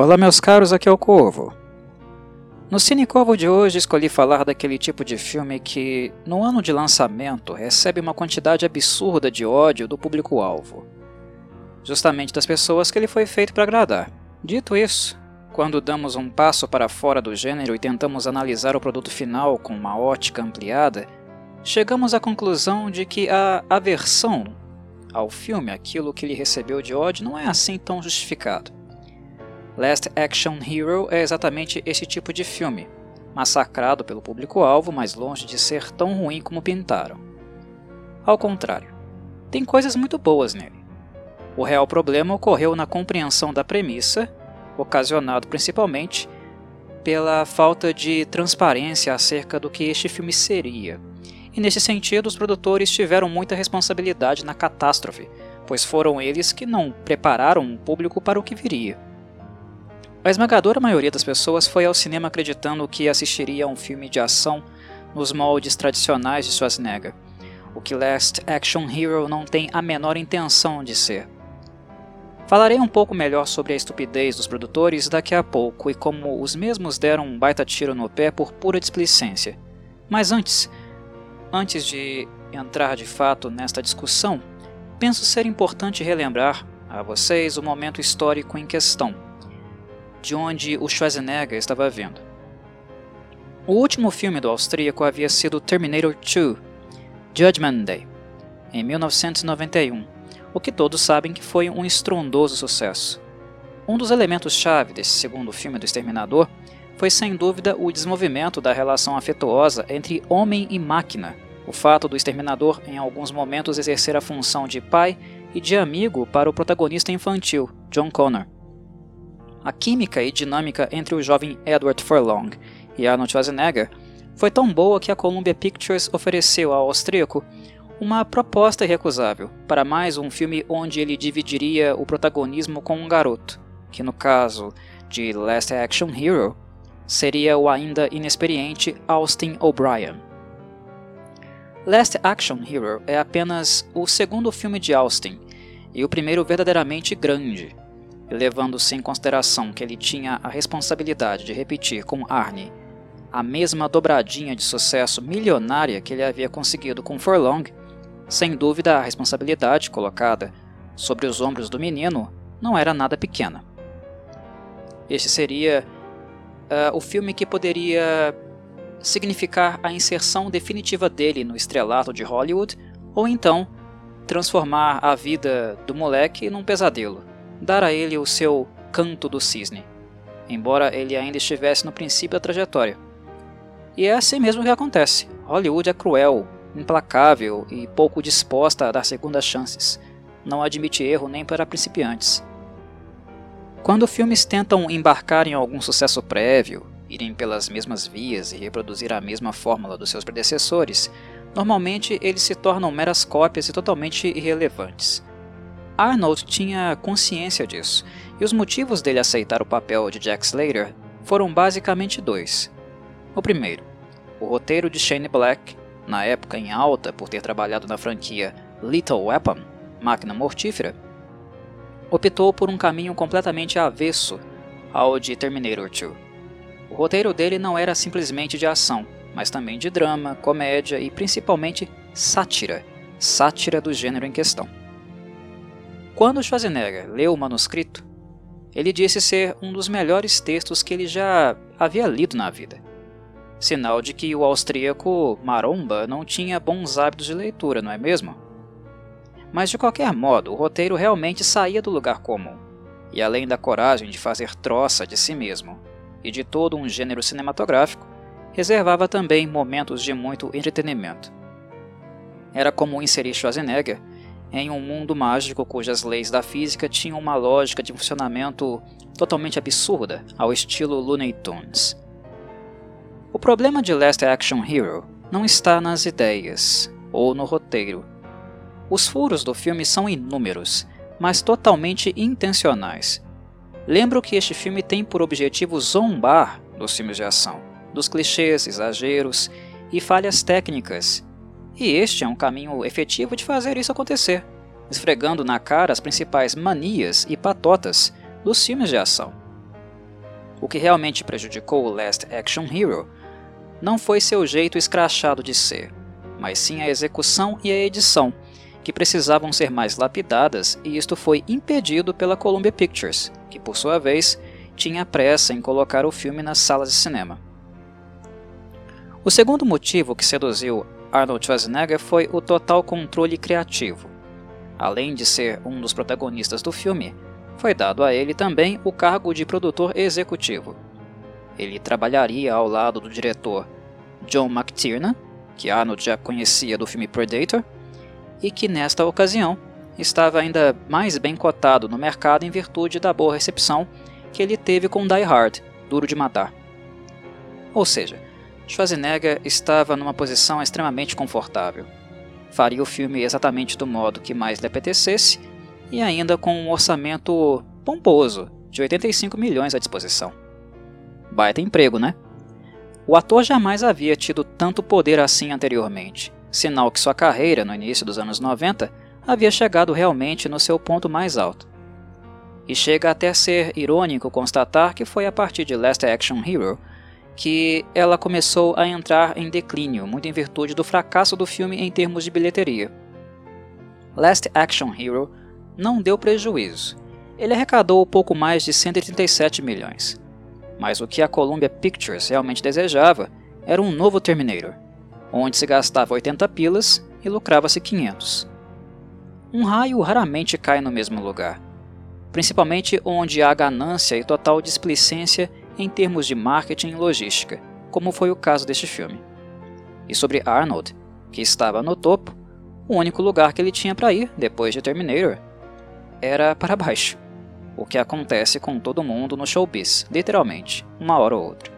Olá, meus caros, aqui é o Corvo. No Cine Corvo de hoje escolhi falar daquele tipo de filme que, no ano de lançamento, recebe uma quantidade absurda de ódio do público-alvo. Justamente das pessoas que ele foi feito para agradar. Dito isso, quando damos um passo para fora do gênero e tentamos analisar o produto final com uma ótica ampliada, chegamos à conclusão de que a aversão ao filme, aquilo que ele recebeu de ódio, não é assim tão justificado. Last Action Hero é exatamente esse tipo de filme, massacrado pelo público-alvo, mas longe de ser tão ruim como pintaram. Ao contrário, tem coisas muito boas nele. O real problema ocorreu na compreensão da premissa, ocasionado principalmente pela falta de transparência acerca do que este filme seria. E nesse sentido, os produtores tiveram muita responsabilidade na catástrofe, pois foram eles que não prepararam o público para o que viria. A esmagadora maioria das pessoas foi ao cinema acreditando que assistiria a um filme de ação nos moldes tradicionais de Schwarzenegger, o que Last Action Hero não tem a menor intenção de ser. Falarei um pouco melhor sobre a estupidez dos produtores daqui a pouco e como os mesmos deram um baita tiro no pé por pura displicência. Mas antes, antes de entrar de fato nesta discussão, penso ser importante relembrar a vocês o momento histórico em questão de onde o Schwarzenegger estava vindo. O último filme do austríaco havia sido Terminator 2, Judgment Day, em 1991, o que todos sabem que foi um estrondoso sucesso. Um dos elementos-chave desse segundo filme do Exterminador foi sem dúvida o desenvolvimento da relação afetuosa entre homem e máquina, o fato do Exterminador em alguns momentos exercer a função de pai e de amigo para o protagonista infantil, John Connor. A química e dinâmica entre o jovem Edward Furlong e Arnold Schwarzenegger foi tão boa que a Columbia Pictures ofereceu ao austríaco uma proposta irrecusável para mais um filme onde ele dividiria o protagonismo com um garoto, que no caso de Last Action Hero seria o ainda inexperiente Austin O'Brien. Last Action Hero é apenas o segundo filme de Austin e o primeiro verdadeiramente grande, levando-se em consideração que ele tinha a responsabilidade de repetir com Arnie a mesma dobradinha de sucesso milionária que ele havia conseguido com Forlong, sem dúvida a responsabilidade colocada sobre os ombros do menino não era nada pequena. Este seria uh, o filme que poderia significar a inserção definitiva dele no estrelato de Hollywood, ou então transformar a vida do moleque num pesadelo dar a ele o seu canto do cisne, embora ele ainda estivesse no princípio da trajetória. E é assim mesmo que acontece. Hollywood é cruel, implacável e pouco disposta a dar segundas chances. Não admite erro nem para principiantes. Quando filmes tentam embarcar em algum sucesso prévio, irem pelas mesmas vias e reproduzir a mesma fórmula dos seus predecessores, normalmente eles se tornam meras cópias e totalmente irrelevantes. Arnold tinha consciência disso, e os motivos dele aceitar o papel de Jack Slater foram basicamente dois. O primeiro, o roteiro de Shane Black, na época em alta por ter trabalhado na franquia Little Weapon, Máquina Mortífera, optou por um caminho completamente avesso ao de Terminator 2. O roteiro dele não era simplesmente de ação, mas também de drama, comédia e principalmente sátira, sátira do gênero em questão. Quando Schwarzenegger leu o manuscrito, ele disse ser um dos melhores textos que ele já havia lido na vida. Sinal de que o austríaco Maromba não tinha bons hábitos de leitura, não é mesmo? Mas de qualquer modo, o roteiro realmente saía do lugar comum, e além da coragem de fazer troça de si mesmo e de todo um gênero cinematográfico, reservava também momentos de muito entretenimento. Era comum inserir Schwarzenegger em um mundo mágico cujas leis da física tinham uma lógica de funcionamento totalmente absurda, ao estilo Looney Tunes. O problema de Last Action Hero não está nas ideias ou no roteiro. Os furos do filme são inúmeros, mas totalmente intencionais. Lembro que este filme tem por objetivo zombar dos filmes de ação, dos clichês, exageros e falhas técnicas e este é um caminho efetivo de fazer isso acontecer, esfregando na cara as principais manias e patotas dos filmes de ação. o que realmente prejudicou o Last Action Hero não foi seu jeito escrachado de ser, mas sim a execução e a edição, que precisavam ser mais lapidadas, e isto foi impedido pela Columbia Pictures, que por sua vez tinha pressa em colocar o filme nas salas de cinema. O segundo motivo que seduziu Arnold Schwarzenegger foi o total controle criativo. Além de ser um dos protagonistas do filme, foi dado a ele também o cargo de produtor executivo. Ele trabalharia ao lado do diretor John McTiernan, que Arnold já conhecia do filme Predator, e que nesta ocasião estava ainda mais bem cotado no mercado em virtude da boa recepção que ele teve com Die Hard, Duro de Matar. Ou seja, Schwarzenegger estava numa posição extremamente confortável. Faria o filme exatamente do modo que mais lhe apetecesse e ainda com um orçamento pomposo de 85 milhões à disposição. Baita emprego, né? O ator jamais havia tido tanto poder assim anteriormente, sinal que sua carreira, no início dos anos 90, havia chegado realmente no seu ponto mais alto. E chega até a ser irônico constatar que foi a partir de Last Action Hero que ela começou a entrar em declínio, muito em virtude do fracasso do filme em termos de bilheteria. Last Action Hero não deu prejuízo. Ele arrecadou pouco mais de 137 milhões. Mas o que a Columbia Pictures realmente desejava era um novo Terminator, onde se gastava 80 pilas e lucrava-se 500. Um raio raramente cai no mesmo lugar, principalmente onde há ganância e total displicência em termos de marketing e logística, como foi o caso deste filme. E sobre Arnold, que estava no topo, o único lugar que ele tinha para ir depois de Terminator era para baixo. O que acontece com todo mundo no showbiz, literalmente, uma hora ou outra.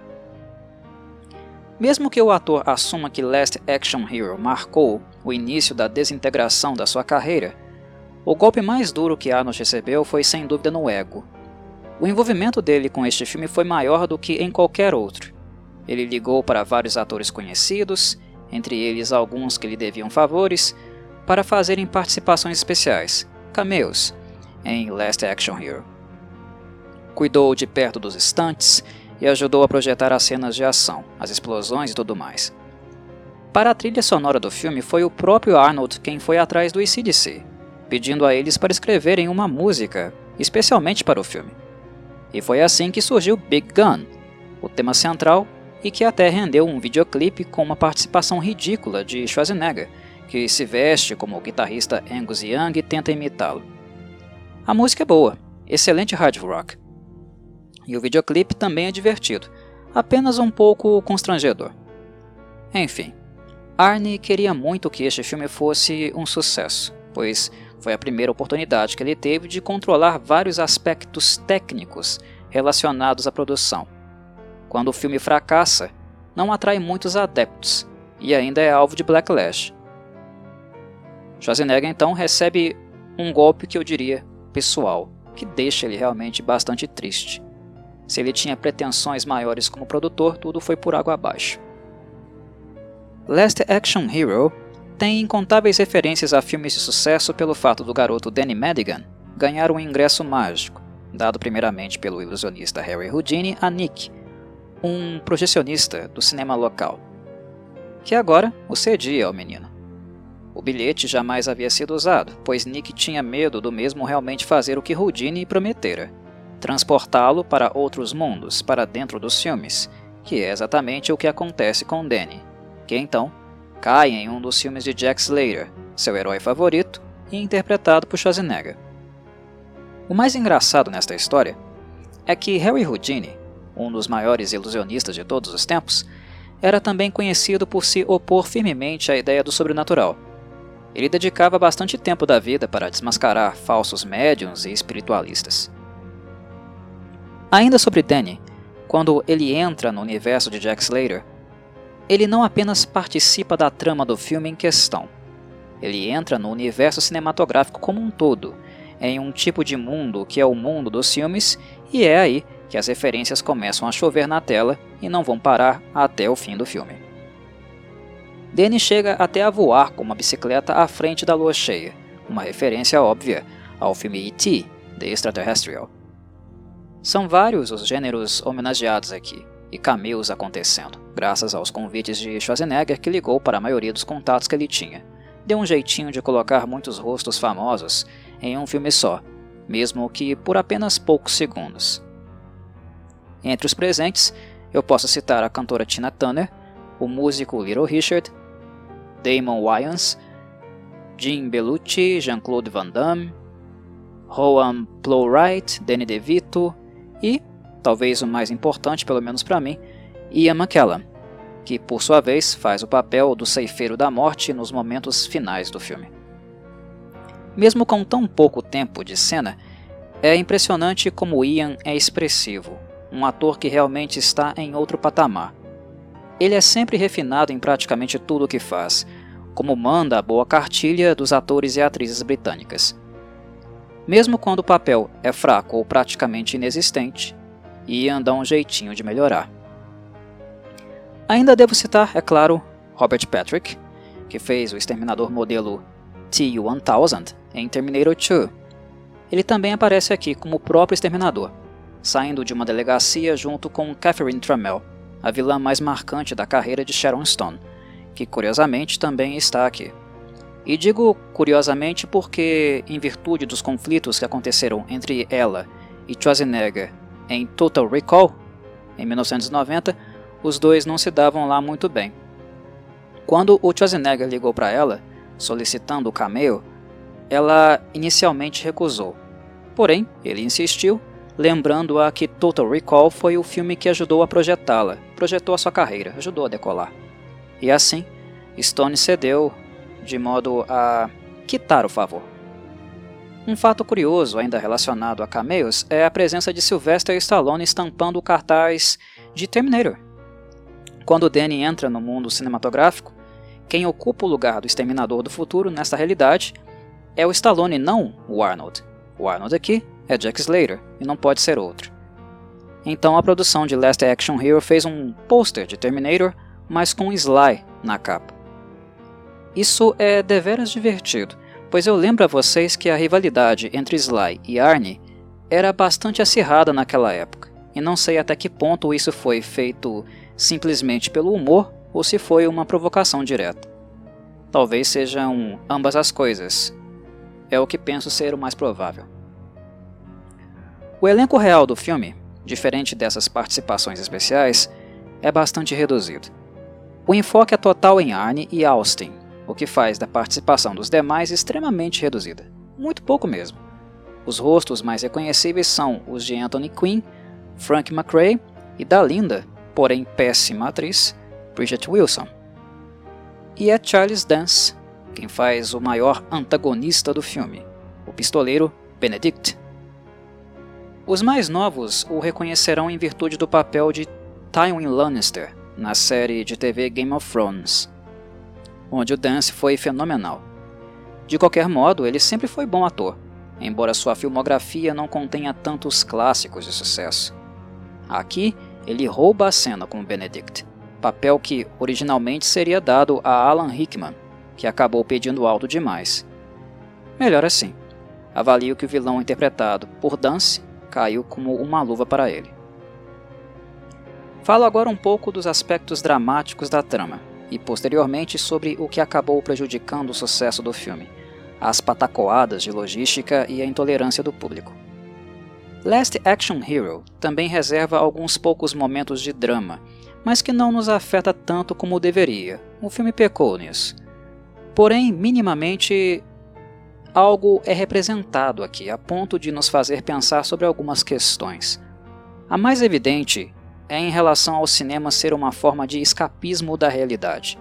Mesmo que o ator assuma que Last Action Hero marcou o início da desintegração da sua carreira, o golpe mais duro que Arnold recebeu foi sem dúvida no ego, o envolvimento dele com este filme foi maior do que em qualquer outro. Ele ligou para vários atores conhecidos, entre eles alguns que lhe deviam favores, para fazerem participações especiais, cameos, em Last Action Hero. Cuidou de perto dos estantes e ajudou a projetar as cenas de ação, as explosões e tudo mais. Para a trilha sonora do filme, foi o próprio Arnold quem foi atrás do ICDC, pedindo a eles para escreverem uma música, especialmente para o filme. E foi assim que surgiu Big Gun, o tema central e que até rendeu um videoclipe com uma participação ridícula de Schwarzenegger, que se veste como o guitarrista Angus Young e tenta imitá-lo. A música é boa, excelente hard rock. E o videoclipe também é divertido, apenas um pouco constrangedor. Enfim, Arnie queria muito que este filme fosse um sucesso, pois foi a primeira oportunidade que ele teve de controlar vários aspectos técnicos relacionados à produção. Quando o filme fracassa, não atrai muitos adeptos e ainda é alvo de backlash. Schwarzenegger então recebe um golpe que eu diria pessoal, que deixa ele realmente bastante triste. Se ele tinha pretensões maiores como produtor, tudo foi por água abaixo. Last Action Hero tem incontáveis referências a filmes de sucesso pelo fato do garoto Danny Madigan ganhar um ingresso mágico, dado primeiramente pelo ilusionista Harry Houdini a Nick, um projecionista do cinema local, que agora o cedia ao menino. O bilhete jamais havia sido usado, pois Nick tinha medo do mesmo realmente fazer o que Houdini prometera, transportá-lo para outros mundos, para dentro dos filmes, que é exatamente o que acontece com Danny, que então cai em um dos filmes de Jack Slater, seu herói favorito, e interpretado por Schwarzenegger. O mais engraçado nesta história é que Harry Houdini, um dos maiores ilusionistas de todos os tempos, era também conhecido por se opor firmemente à ideia do sobrenatural. Ele dedicava bastante tempo da vida para desmascarar falsos médiums e espiritualistas. Ainda sobre Danny, quando ele entra no universo de Jack Slater, ele não apenas participa da trama do filme em questão, ele entra no universo cinematográfico como um todo, em um tipo de mundo que é o mundo dos filmes, e é aí que as referências começam a chover na tela e não vão parar até o fim do filme. Danny chega até a voar com uma bicicleta à frente da lua cheia, uma referência óbvia ao filme E.T., The Extraterrestrial. São vários os gêneros homenageados aqui, e cameos acontecendo, graças aos convites de Schwarzenegger que ligou para a maioria dos contatos que ele tinha. Deu um jeitinho de colocar muitos rostos famosos em um filme só, mesmo que por apenas poucos segundos. Entre os presentes, eu posso citar a cantora Tina Turner, o músico Little Richard, Damon Wayans, Jim Belushi, Jean-Claude Van Damme, Rowan Plowright, Danny DeVito e, talvez o mais importante, pelo menos para mim, Ian McKellen, que por sua vez faz o papel do ceifeiro da morte nos momentos finais do filme. Mesmo com tão pouco tempo de cena, é impressionante como Ian é expressivo, um ator que realmente está em outro patamar. Ele é sempre refinado em praticamente tudo o que faz, como manda a boa cartilha dos atores e atrizes britânicas. Mesmo quando o papel é fraco ou praticamente inexistente, Ian dá um jeitinho de melhorar. Ainda devo citar, é claro, Robert Patrick, que fez o exterminador modelo T-1000 em Terminator 2. Ele também aparece aqui como o próprio exterminador, saindo de uma delegacia junto com Catherine Trammell, a vilã mais marcante da carreira de Sharon Stone, que curiosamente também está aqui. E digo curiosamente porque, em virtude dos conflitos que aconteceram entre ela e Schwarzenegger em Total Recall, em 1990, os dois não se davam lá muito bem. Quando o Schwarzenegger ligou para ela, solicitando o cameo, ela inicialmente recusou. Porém, ele insistiu lembrando-a que Total Recall foi o filme que ajudou a projetá-la, projetou a sua carreira, ajudou a decolar. E assim, Stone cedeu de modo a quitar o favor. Um fato curioso, ainda relacionado a cameos, é a presença de Sylvester Stallone estampando o cartaz de Terminator. Quando Danny entra no mundo cinematográfico, quem ocupa o lugar do Exterminador do Futuro nesta realidade é o Stallone, não o Arnold. O Arnold aqui é Jack Slater e não pode ser outro. Então a produção de Last Action Hero fez um pôster de Terminator, mas com Sly na capa. Isso é deveras divertido, pois eu lembro a vocês que a rivalidade entre Sly e Arnie era bastante acirrada naquela época, e não sei até que ponto isso foi feito simplesmente pelo humor ou se foi uma provocação direta. Talvez sejam ambas as coisas. É o que penso ser o mais provável. O elenco real do filme, diferente dessas participações especiais, é bastante reduzido. O enfoque é total em Arne e Austin, o que faz da participação dos demais extremamente reduzida. Muito pouco mesmo. Os rostos mais reconhecíveis são os de Anthony Quinn, Frank McRae e da linda, porém péssima atriz, Bridget Wilson. E é Charles Dance, quem faz o maior antagonista do filme, o pistoleiro Benedict. Os mais novos o reconhecerão em virtude do papel de Tywin Lannister na série de TV Game of Thrones, onde o Dance foi fenomenal. De qualquer modo, ele sempre foi bom ator, embora sua filmografia não contenha tantos clássicos de sucesso. Aqui, ele rouba a cena como Benedict, papel que originalmente seria dado a Alan Rickman, que acabou pedindo alto demais. Melhor assim. Avalio que o vilão interpretado por Dance caiu como uma luva para ele. Falo agora um pouco dos aspectos dramáticos da trama e posteriormente sobre o que acabou prejudicando o sucesso do filme, as patacoadas de logística e a intolerância do público. Last Action Hero também reserva alguns poucos momentos de drama, mas que não nos afeta tanto como deveria. O filme pecou nisso. Porém, minimamente algo é representado aqui a ponto de nos fazer pensar sobre algumas questões. A mais evidente é em relação ao cinema ser uma forma de escapismo da realidade.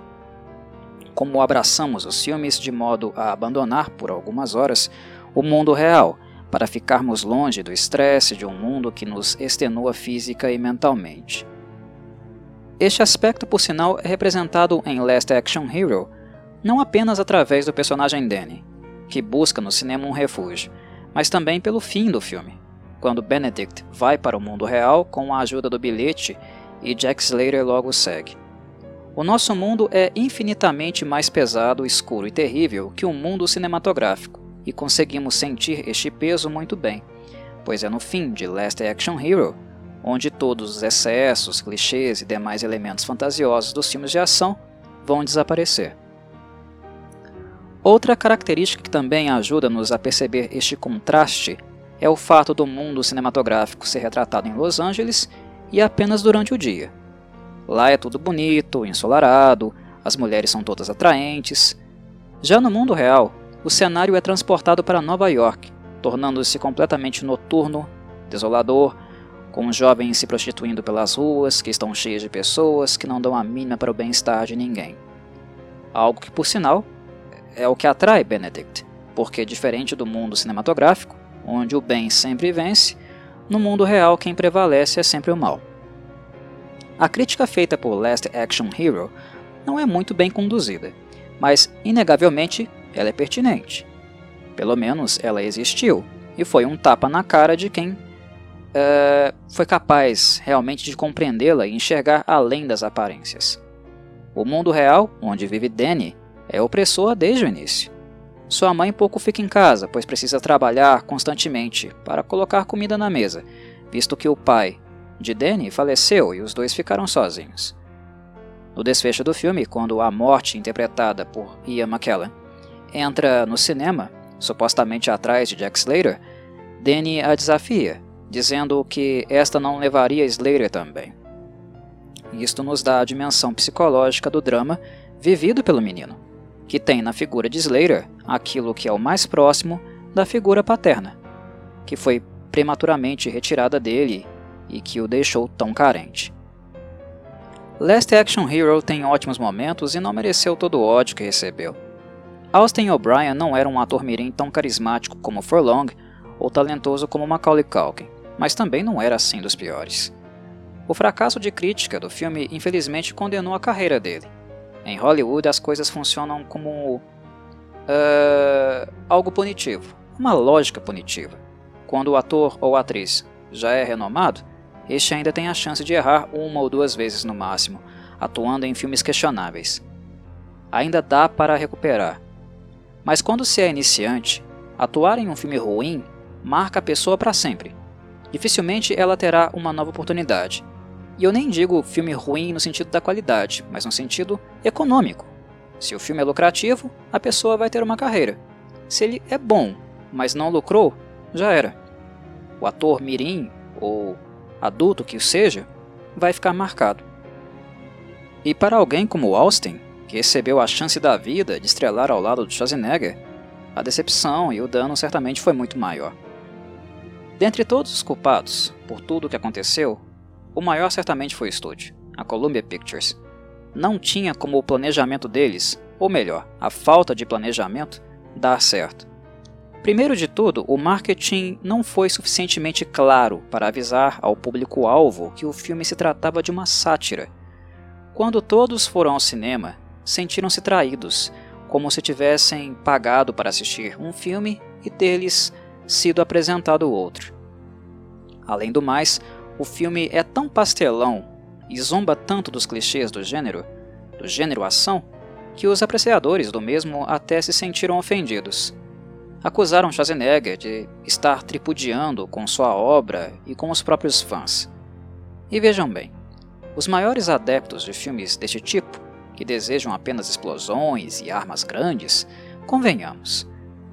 Como abraçamos os filmes de modo a abandonar por algumas horas o mundo real, para ficarmos longe do estresse de um mundo que nos extenua física e mentalmente. Este aspecto, por sinal, é representado em Last Action Hero não apenas através do personagem Danny, que busca no cinema um refúgio, mas também pelo fim do filme, quando Benedict vai para o mundo real com a ajuda do bilhete e Jack Slater logo segue. O nosso mundo é infinitamente mais pesado, escuro e terrível que o um mundo cinematográfico, e conseguimos sentir este peso muito bem, pois é no fim de Last Action Hero onde todos os excessos, clichês e demais elementos fantasiosos dos filmes de ação vão desaparecer. Outra característica que também ajuda-nos a perceber este contraste é o fato do mundo cinematográfico ser retratado em Los Angeles e apenas durante o dia. Lá é tudo bonito, ensolarado, as mulheres são todas atraentes. Já no mundo real, o cenário é transportado para Nova York, tornando-se completamente noturno, desolador, com jovens se prostituindo pelas ruas que estão cheias de pessoas que não dão a mínima para o bem-estar de ninguém. Algo que, por sinal, é o que atrai Benedict, porque diferente do mundo cinematográfico, onde o bem sempre vence, no mundo real quem prevalece é sempre o mal. A crítica feita por Last Action Hero não é muito bem conduzida, mas inegavelmente ela é pertinente. Pelo menos ela existiu e foi um tapa na cara de quem uh, foi capaz realmente de compreendê-la e enxergar além das aparências. O mundo real, onde vive Danny, é opressor desde o início. Sua mãe pouco fica em casa, pois precisa trabalhar constantemente para colocar comida na mesa, visto que o pai de Danny faleceu e os dois ficaram sozinhos. No desfecho do filme, quando a morte interpretada por Ian McKellen entra no cinema, supostamente atrás de Jack Slater, Danny a desafia, dizendo que esta não levaria Slater também. Isto nos dá a dimensão psicológica do drama vivido pelo menino, que tem na figura de Slater aquilo que é o mais próximo da figura paterna, que foi prematuramente retirada dele e que o deixou tão carente. Last Action Hero tem ótimos momentos e não mereceu todo o ódio que recebeu. Austin O'Brien não era um ator mirim tão carismático como Furlong ou talentoso como Macaulay Culkin mas também não era assim dos piores. O fracasso de crítica do filme infelizmente condenou a carreira dele. Em Hollywood as coisas funcionam como uh, algo punitivo, uma lógica punitiva. Quando o ator ou atriz já é renomado, este ainda tem a chance de errar uma ou duas vezes no máximo, atuando em filmes questionáveis. Ainda dá para recuperar. Mas quando se é iniciante, atuar em um filme ruim marca a pessoa para sempre dificilmente ela terá uma nova oportunidade. E eu nem digo filme ruim no sentido da qualidade, mas no sentido econômico. Se o filme é lucrativo, a pessoa vai ter uma carreira. Se ele é bom, mas não lucrou, já era. O ator mirim ou adulto que seja, vai ficar marcado. E para alguém como Austin, que recebeu a chance da vida de estrelar ao lado de Schwarzenegger, a decepção e o dano certamente foi muito maior. Dentre todos os culpados por tudo o que aconteceu, o maior certamente foi o estúdio, a Columbia Pictures. Não tinha como o planejamento deles, ou melhor, a falta de planejamento, dar certo. Primeiro de tudo, o marketing não foi suficientemente claro para avisar ao público-alvo que o filme se tratava de uma sátira. Quando todos foram ao cinema, sentiram-se traídos, como se tivessem pagado para assistir um filme e deles sido apresentado outro. Além do mais, o filme é tão pastelão e zomba tanto dos clichês do gênero, do gênero ação, que os apreciadores do mesmo até se sentiram ofendidos. Acusaram Schwarzenegger de estar tripudiando com sua obra e com os próprios fãs. E vejam bem, os maiores adeptos de filmes deste tipo, que desejam apenas explosões e armas grandes, convenhamos,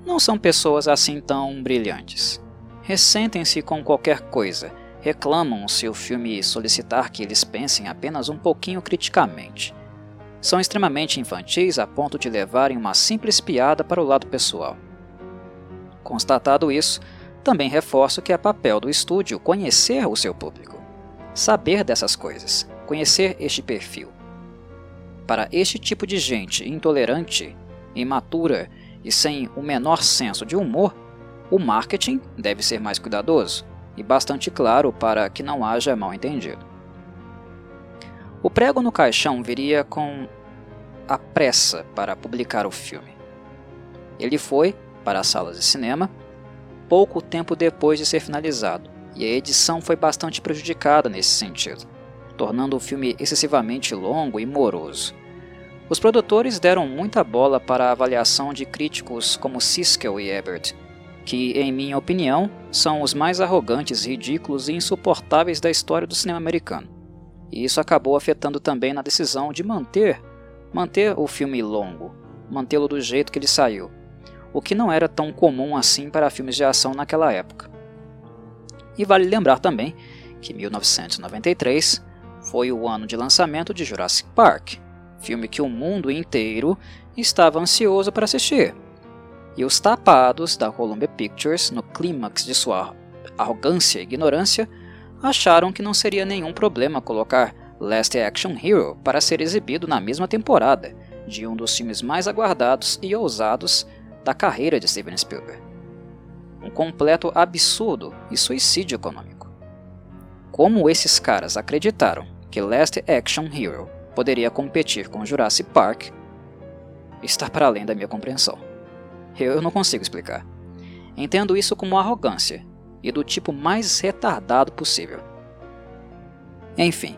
não são pessoas assim tão brilhantes. Ressentem-se com qualquer coisa, reclamam se o filme solicitar que eles pensem apenas um pouquinho criticamente. São extremamente infantis a ponto de levarem uma simples piada para o lado pessoal. Constatado isso, também reforço que é papel do estúdio conhecer o seu público, saber dessas coisas, conhecer este perfil. Para este tipo de gente intolerante, imatura e sem o menor senso de humor, o marketing deve ser mais cuidadoso e bastante claro para que não haja mal entendido. O prego no caixão viria com a pressa para publicar o filme. Ele foi para as salas de cinema pouco tempo depois de ser finalizado, e a edição foi bastante prejudicada nesse sentido, tornando o filme excessivamente longo e moroso. Os produtores deram muita bola para a avaliação de críticos como Siskel e Ebert, que, em minha opinião, são os mais arrogantes, ridículos e insuportáveis da história do cinema americano. E isso acabou afetando também na decisão de manter, manter o filme longo, mantê-lo do jeito que ele saiu, o que não era tão comum assim para filmes de ação naquela época. E vale lembrar também que 1993 foi o ano de lançamento de Jurassic Park, filme que o mundo inteiro estava ansioso para assistir. E os tapados da Columbia Pictures, no clímax de sua arrogância e ignorância, acharam que não seria nenhum problema colocar Last Action Hero para ser exibido na mesma temporada de um dos filmes mais aguardados e ousados da carreira de Steven Spielberg. Um completo absurdo e suicídio econômico. Como esses caras acreditaram que Last Action Hero poderia competir com Jurassic Park está para além da minha compreensão. Eu não consigo explicar. Entendo isso como arrogância e do tipo mais retardado possível. Enfim,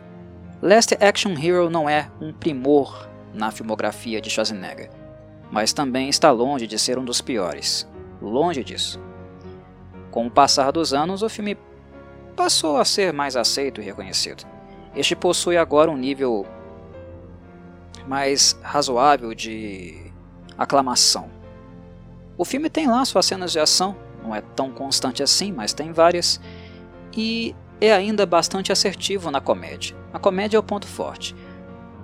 Last Action Hero não é um primor na filmografia de Schwarzenegger, mas também está longe de ser um dos piores. Longe disso. Com o passar dos anos, o filme passou a ser mais aceito e reconhecido. Este possui agora um nível mais razoável de aclamação. O filme tem lá suas cenas de ação, não é tão constante assim, mas tem várias, e é ainda bastante assertivo na comédia. A comédia é o ponto forte.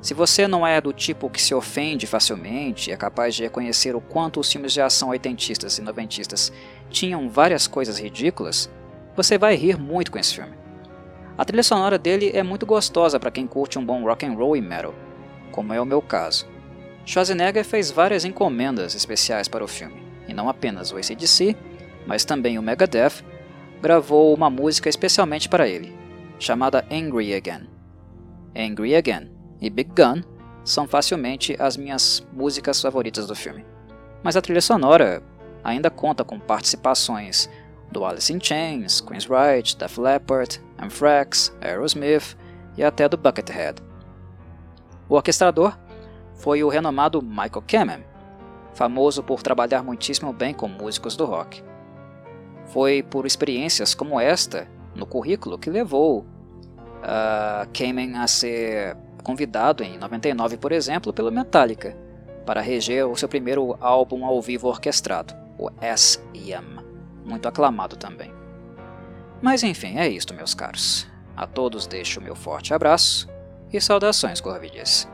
Se você não é do tipo que se ofende facilmente e é capaz de reconhecer o quanto os filmes de ação oitentistas e noventistas tinham várias coisas ridículas, você vai rir muito com esse filme. A trilha sonora dele é muito gostosa para quem curte um bom rock and roll e metal, como é o meu caso. Schwarzenegger fez várias encomendas especiais para o filme, e não apenas o ACDC, mas também o Megadeth gravou uma música especialmente para ele, chamada Angry Again. Angry Again e Big Gun são facilmente as minhas músicas favoritas do filme. Mas a trilha sonora ainda conta com participações do Alice in Chains, Queen's Right, Def Leppard, Anthrax, Aerosmith e até do Buckethead. O orquestrador foi o renomado Michael Kamen, famoso por trabalhar muitíssimo bem com músicos do rock. Foi por experiências como esta no currículo que levou uh, Kamen a ser convidado em 99, por exemplo, pelo Metallica para reger o seu primeiro álbum ao vivo orquestrado, o S.E.M., muito aclamado também. Mas enfim, é isto, meus caros. A todos deixo meu forte abraço e saudações corvides.